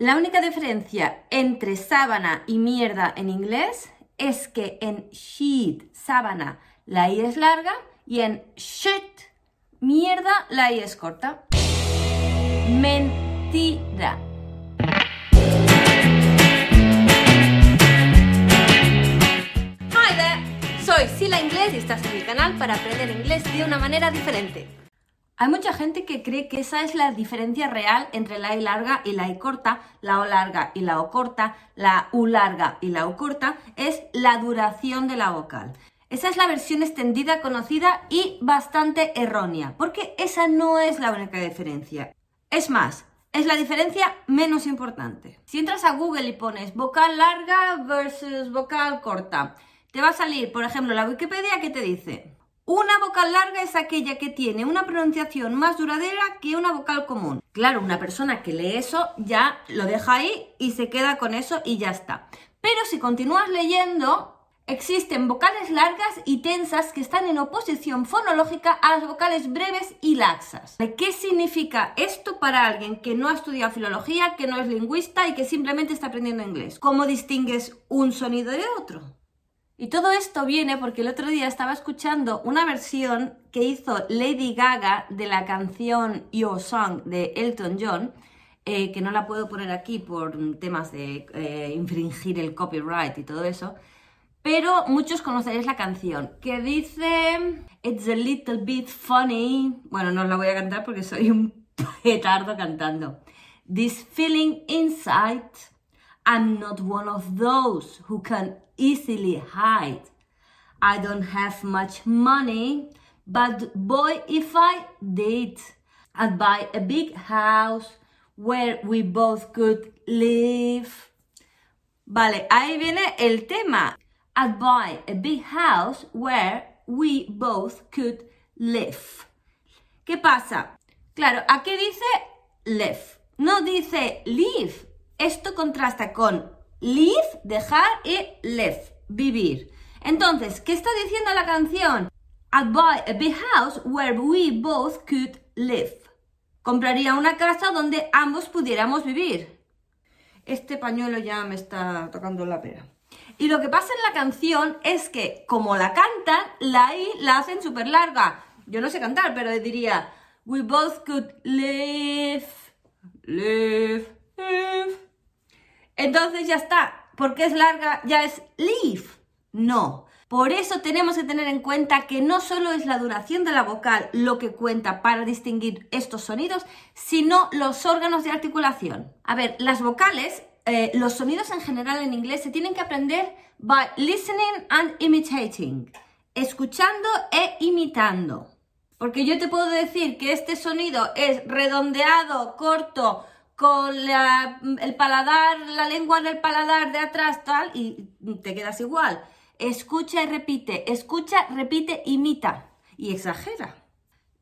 La única diferencia entre sábana y mierda en inglés es que en sheet, sábana, la i es larga y en shit, mierda, la i es corta. Mentira. Hi there, soy Sila Inglés y estás en mi canal para aprender inglés de una manera diferente. Hay mucha gente que cree que esa es la diferencia real entre la I larga y la I corta, la O larga y la O corta, la U larga y la U corta, es la duración de la vocal. Esa es la versión extendida conocida y bastante errónea, porque esa no es la única diferencia. Es más, es la diferencia menos importante. Si entras a Google y pones vocal larga versus vocal corta, te va a salir, por ejemplo, la Wikipedia que te dice, una vocal larga es aquella que tiene una pronunciación más duradera que una vocal común. Claro, una persona que lee eso ya lo deja ahí y se queda con eso y ya está. Pero si continúas leyendo, Existen vocales largas y tensas que están en oposición fonológica a las vocales breves y laxas. ¿Qué significa esto para alguien que no ha estudiado filología, que no es lingüista y que simplemente está aprendiendo inglés? ¿Cómo distingues un sonido de otro? Y todo esto viene porque el otro día estaba escuchando una versión que hizo Lady Gaga de la canción Your Song de Elton John, eh, que no la puedo poner aquí por temas de eh, infringir el copyright y todo eso, pero muchos conoceréis la canción que dice It's a little bit funny. Bueno, no os la voy a cantar porque soy un petardo cantando. This feeling inside, I'm not one of those who can easily hide. I don't have much money, but boy, if I did, I'd buy a big house where we both could live. Vale, ahí viene el tema. I'd buy a big house where we both could live. ¿Qué pasa? Claro, aquí dice live, no dice live. Esto contrasta con live, dejar y live, vivir. Entonces, ¿qué está diciendo la canción? I'd buy a big house where we both could live. Compraría una casa donde ambos pudiéramos vivir. Este pañuelo ya me está tocando la pera. Y lo que pasa en la canción es que, como la cantan, la I la hacen súper larga. Yo no sé cantar, pero diría, we both could live, live, live. Entonces ya está. Porque es larga, ya es live. No. Por eso tenemos que tener en cuenta que no solo es la duración de la vocal lo que cuenta para distinguir estos sonidos, sino los órganos de articulación. A ver, las vocales eh, los sonidos en general en inglés se tienen que aprender by listening and imitating, escuchando e imitando. Porque yo te puedo decir que este sonido es redondeado, corto, con el paladar, la lengua en el paladar de atrás, tal, y te quedas igual. Escucha y repite, escucha, repite, imita y exagera.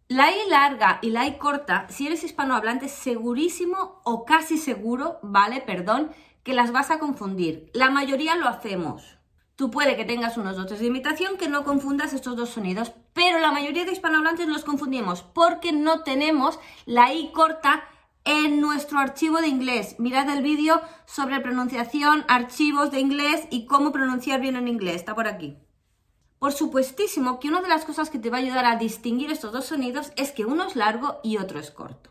La I larga y la I corta, si eres hispanohablante, segurísimo o casi seguro, ¿vale? Perdón, que las vas a confundir. La mayoría lo hacemos. Tú puede que tengas unos dotes de imitación que no confundas estos dos sonidos, pero la mayoría de hispanohablantes los confundimos porque no tenemos la I corta en nuestro archivo de inglés. Mirad el vídeo sobre pronunciación, archivos de inglés y cómo pronunciar bien en inglés. Está por aquí. Por supuestísimo que una de las cosas que te va a ayudar a distinguir estos dos sonidos es que uno es largo y otro es corto.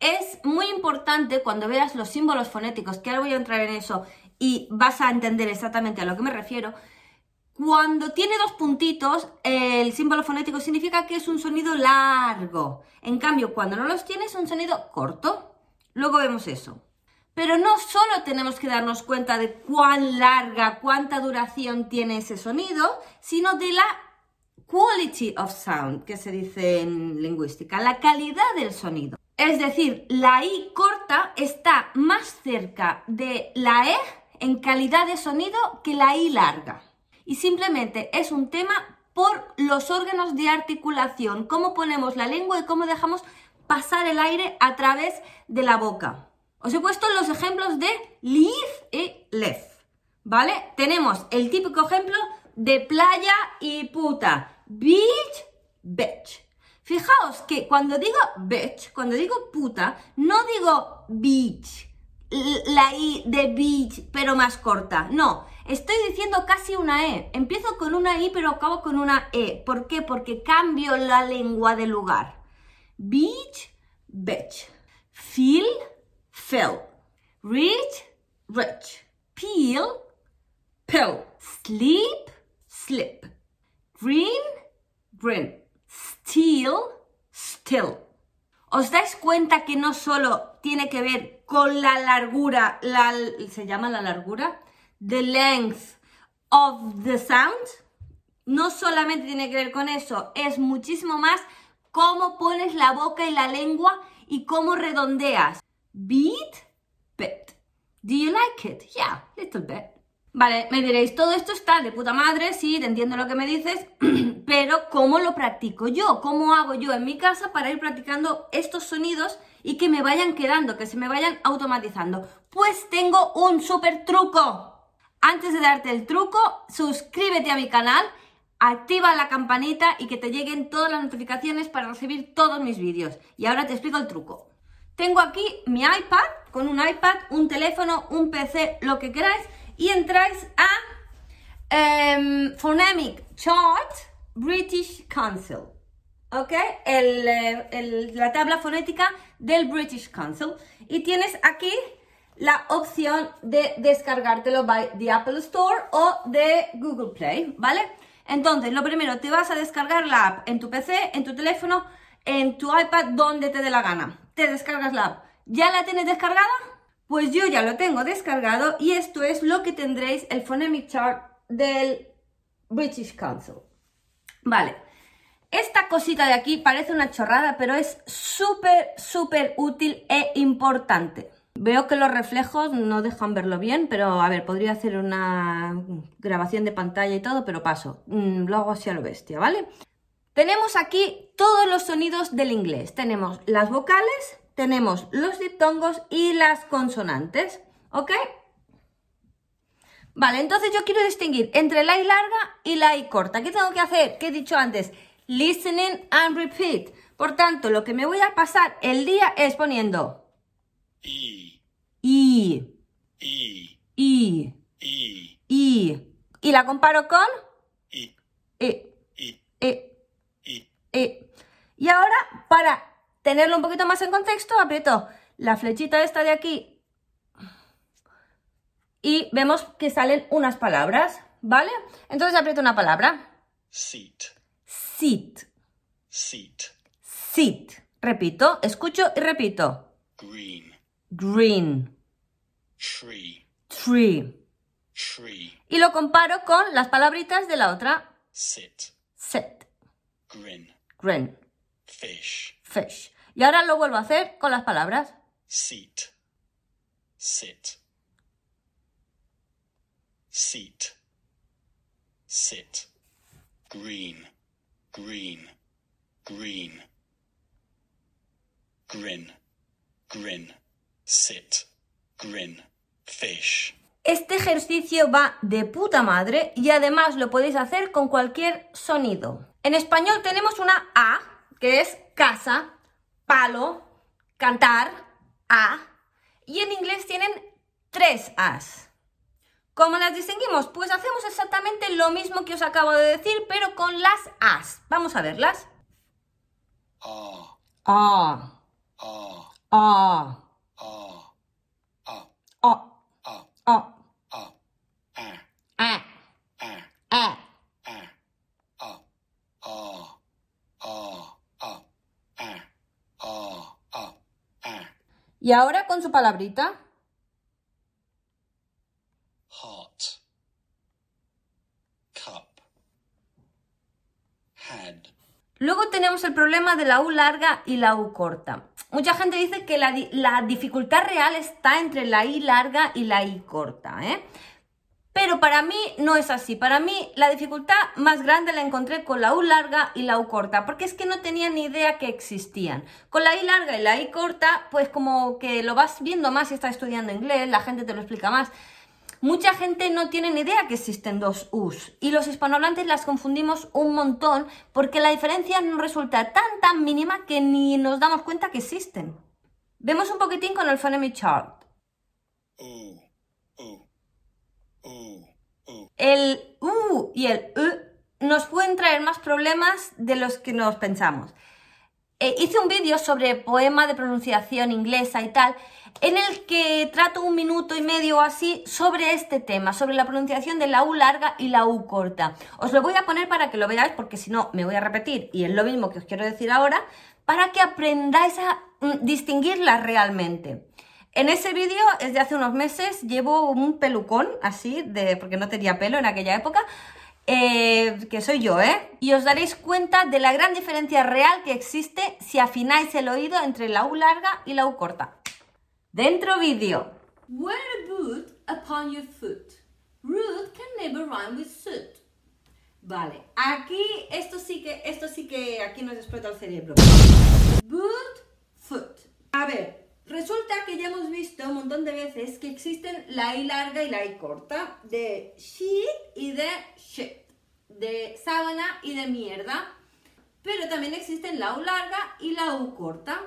Es muy importante cuando veas los símbolos fonéticos, que ahora voy a entrar en eso y vas a entender exactamente a lo que me refiero. Cuando tiene dos puntitos, el símbolo fonético significa que es un sonido largo. En cambio, cuando no los tiene, es un sonido corto. Luego vemos eso. Pero no solo tenemos que darnos cuenta de cuán larga, cuánta duración tiene ese sonido, sino de la quality of sound, que se dice en lingüística, la calidad del sonido. Es decir, la I corta está más cerca de la E en calidad de sonido que la I larga. Y simplemente es un tema por los órganos de articulación, cómo ponemos la lengua y cómo dejamos pasar el aire a través de la boca. Os he puesto los ejemplos de live y left, ¿vale? Tenemos el típico ejemplo de playa y puta. Beach, bitch. Fijaos que cuando digo bitch, cuando digo puta, no digo beach. La I de beach, pero más corta. No, estoy diciendo casi una E. Empiezo con una I, pero acabo con una E. ¿Por qué? Porque cambio la lengua de lugar. Beach, beach. Feel, feel. Rich, rich. Peel, pill. Sleep, slip. Green, green. Still, still. ¿Os dais cuenta que no solo tiene que ver con la largura, la, ¿se llama la largura? The length of the sound. No solamente tiene que ver con eso, es muchísimo más cómo pones la boca y la lengua y cómo redondeas. Beat, bit. Do you like it? Yeah, little bit. Vale, me diréis, todo esto está de puta madre, sí, te entiendo lo que me dices, pero ¿cómo lo practico yo? ¿Cómo hago yo en mi casa para ir practicando estos sonidos y que me vayan quedando, que se me vayan automatizando? Pues tengo un súper truco. Antes de darte el truco, suscríbete a mi canal, activa la campanita y que te lleguen todas las notificaciones para recibir todos mis vídeos. Y ahora te explico el truco. Tengo aquí mi iPad, con un iPad, un teléfono, un PC, lo que queráis, y entráis a em, Phonemic Chart British Council. ¿Ok? Eh, la tabla fonética del British Council. Y tienes aquí la opción de descargártelo by the Apple Store o de Google Play, ¿vale? Entonces, lo primero, te vas a descargar la app en tu PC, en tu teléfono, en tu iPad, donde te dé la gana. Te descargas la app. ¿Ya la tienes descargada? Pues yo ya lo tengo descargado y esto es lo que tendréis el Phonemic Chart del British Council. Vale, esta cosita de aquí parece una chorrada, pero es súper, súper útil e importante. Veo que los reflejos no dejan verlo bien, pero a ver, podría hacer una grabación de pantalla y todo, pero paso. Mm, lo hago así a lo bestia, ¿vale? Tenemos aquí todos los sonidos del inglés. Tenemos las vocales, tenemos los diptongos y las consonantes, ¿ok? Vale, entonces yo quiero distinguir entre la I larga y la I corta. ¿Qué tengo que hacer? ¿Qué he dicho antes? Listening and repeat. Por tanto, lo que me voy a pasar el día es poniendo I. I. I. I. I. I. ¿Y la comparo con? I. I. I. I. I. Y ahora, para tenerlo un poquito más en contexto, aprieto la flechita esta de aquí y vemos que salen unas palabras, ¿vale? Entonces aprieto una palabra. Seat. Seat. Seat. Seat. Repito, escucho y repito. Green. Green. Tree. Tree. Tree. Y lo comparo con las palabritas de la otra. Sit. Sit. Grin. Grin. Fish. Fish. Y ahora lo vuelvo a hacer con las palabras. Seat. Sit. Seat. Sit. Green. Green. Green. Grin. Grin. Sit. Grin. Fish. Este ejercicio va de puta madre y además lo podéis hacer con cualquier sonido. En español tenemos una A, que es casa, palo, cantar, a. Y en inglés tienen tres as. ¿Cómo las distinguimos? Pues hacemos exactamente lo mismo que os acabo de decir, pero con las as. Vamos a verlas. Ah. A. Ah. A. Ah. Y ahora con su palabrita. Heart. Cup. Had. Luego tenemos el problema de la U larga y la U corta. Mucha gente dice que la, la dificultad real está entre la I larga y la I corta, ¿eh? Pero para mí no es así. Para mí la dificultad más grande la encontré con la U larga y la U corta, porque es que no tenía ni idea que existían. Con la I larga y la I corta, pues como que lo vas viendo más si estás estudiando inglés, la gente te lo explica más. Mucha gente no tiene ni idea que existen dos U's y los hispanohablantes las confundimos un montón porque la diferencia nos resulta tan tan mínima que ni nos damos cuenta que existen. Vemos un poquitín con el phonemic chart. Y el U nos pueden traer más problemas de los que nos pensamos. Eh, hice un vídeo sobre poema de pronunciación inglesa y tal, en el que trato un minuto y medio o así sobre este tema, sobre la pronunciación de la U larga y la U corta. Os lo voy a poner para que lo veáis, porque si no me voy a repetir, y es lo mismo que os quiero decir ahora, para que aprendáis a mm, distinguirlas realmente. En ese vídeo, es de hace unos meses, llevo un pelucón así, de, porque no tenía pelo en aquella época, eh, que soy yo, ¿eh? Y os daréis cuenta de la gran diferencia real que existe si afináis el oído entre la U larga y la U corta. Dentro vídeo. Wear a boot upon your foot. Root can never rhyme with suit. Vale, aquí esto sí que esto sí que aquí nos explota el cerebro. Boot, foot. A ver, resulta que ya hemos visto un montón de veces que existen la I larga y la I corta, de sheet y de shit, de sábana y de mierda. Pero también existen la U larga y la U corta.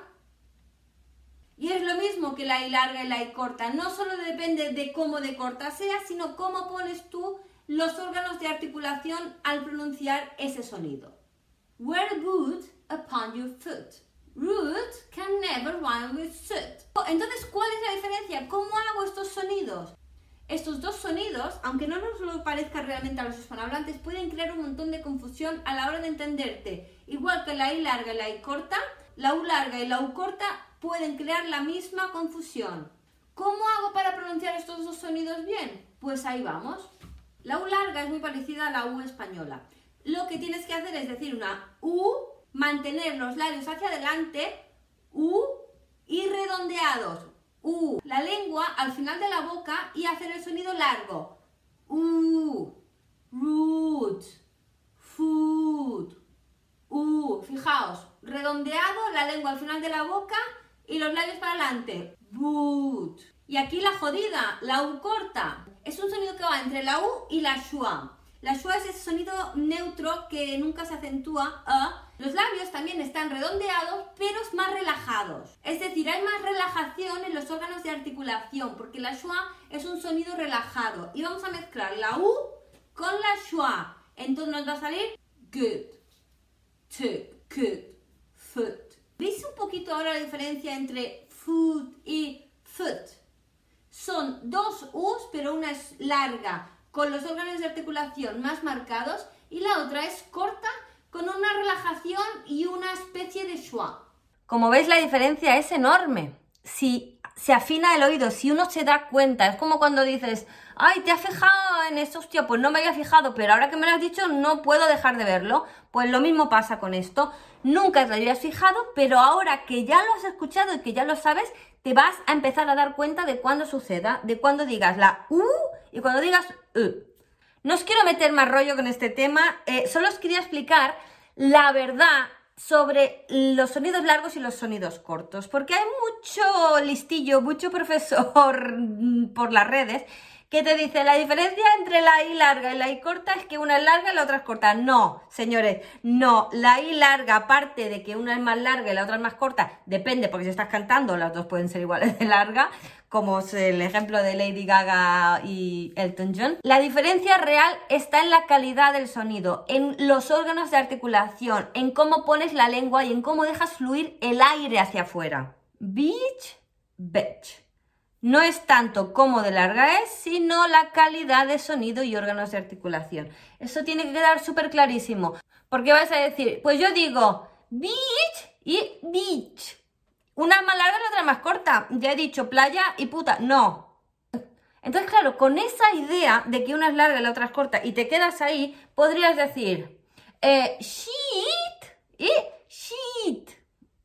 Y es lo mismo que la I larga y la I corta. No solo depende de cómo de corta sea, sino cómo pones tú los órganos de articulación al pronunciar ese sonido. Wear a boot upon your foot. Root never with soot. Entonces, ¿cuál es la diferencia? ¿Cómo hago estos sonidos? Estos dos sonidos, aunque no nos lo parezca realmente a los hispanohablantes, pueden crear un montón de confusión a la hora de entenderte. Igual que la I larga y la I corta, la U larga y la U corta pueden crear la misma confusión. ¿Cómo hago para pronunciar estos dos sonidos bien? Pues ahí vamos. La U larga es muy parecida a la U española. Lo que tienes que hacer es decir una U, mantener los labios hacia adelante, U y redondeados. U. La lengua al final de la boca y hacer el sonido largo. U. Root. Food. U. Fijaos, redondeado, la lengua al final de la boca y los labios para adelante. Boot. Y aquí la jodida, la U corta. Es un sonido que va entre la U y la schwa. La schwa es ese sonido neutro que nunca se acentúa. Los labios están redondeados, pero más relajados. Es decir, hay más relajación en los órganos de articulación, porque la schwa es un sonido relajado. Y vamos a mezclar la U con la schwa. Entonces nos va a salir good, tip, good, foot. ¿Veis un poquito ahora la diferencia entre foot y foot? son dos U's, pero una es larga, con los órganos de articulación más marcados, y la otra es corta, con una relajación y una especie de schwa. Como veis, la diferencia es enorme. Si se afina el oído, si uno se da cuenta, es como cuando dices, ay, ¿te has fijado en eso? Hostia, pues no me había fijado, pero ahora que me lo has dicho no puedo dejar de verlo. Pues lo mismo pasa con esto. Nunca te habías fijado, pero ahora que ya lo has escuchado y que ya lo sabes, te vas a empezar a dar cuenta de cuándo suceda, de cuando digas la U y cuando digas U. No os quiero meter más rollo con este tema, eh, solo os quería explicar la verdad sobre los sonidos largos y los sonidos cortos, porque hay mucho listillo, mucho profesor por las redes que te dice la diferencia entre la I larga y la I corta es que una es larga y la otra es corta. No, señores, no. La I larga, aparte de que una es más larga y la otra es más corta, depende, porque si estás cantando, las dos pueden ser iguales de larga, como es el ejemplo de Lady Gaga y Elton John. La diferencia real está en la calidad del sonido, en los órganos de articulación, en cómo pones la lengua y en cómo dejas fluir el aire hacia afuera. Beach, bitch. No es tanto cómo de larga es, sino la calidad de sonido y órganos de articulación. Eso tiene que quedar súper clarísimo. Porque vas a decir, pues yo digo beach y beach. Una más larga y la otra más corta. Ya he dicho playa y puta. No. Entonces, claro, con esa idea de que una es larga y la otra es corta y te quedas ahí, podrías decir eh, sheet y sheet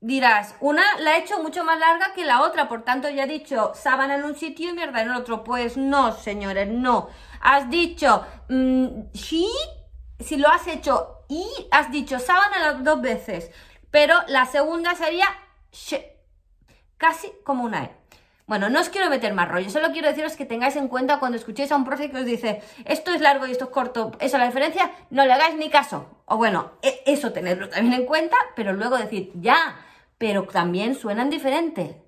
dirás, una la he hecho mucho más larga que la otra, por tanto ya he dicho sábana en un sitio y mierda en otro. Pues no, señores, no. Has dicho mm, si lo has hecho y has dicho sábana las dos veces, pero la segunda sería sh, casi como una E. Bueno, no os quiero meter más rollo, solo quiero deciros que tengáis en cuenta cuando escuchéis a un profe que os dice esto es largo y esto es corto, eso es la diferencia, no le hagáis ni caso. O bueno, e, eso tenedlo también en cuenta, pero luego decir, ya, pero también suenan diferente.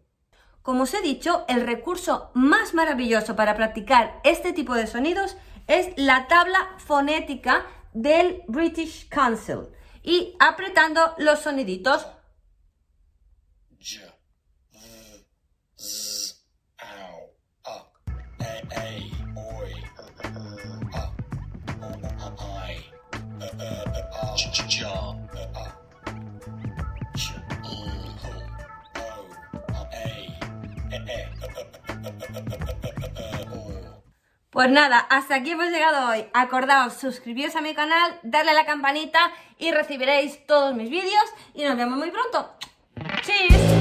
Como os he dicho, el recurso más maravilloso para practicar este tipo de sonidos es la tabla fonética del British Council y apretando los soniditos. Pues nada, hasta aquí hemos llegado hoy. Acordaos, suscribiros a mi canal, darle a la campanita y recibiréis todos mis vídeos y nos vemos muy pronto. ¡Cheers!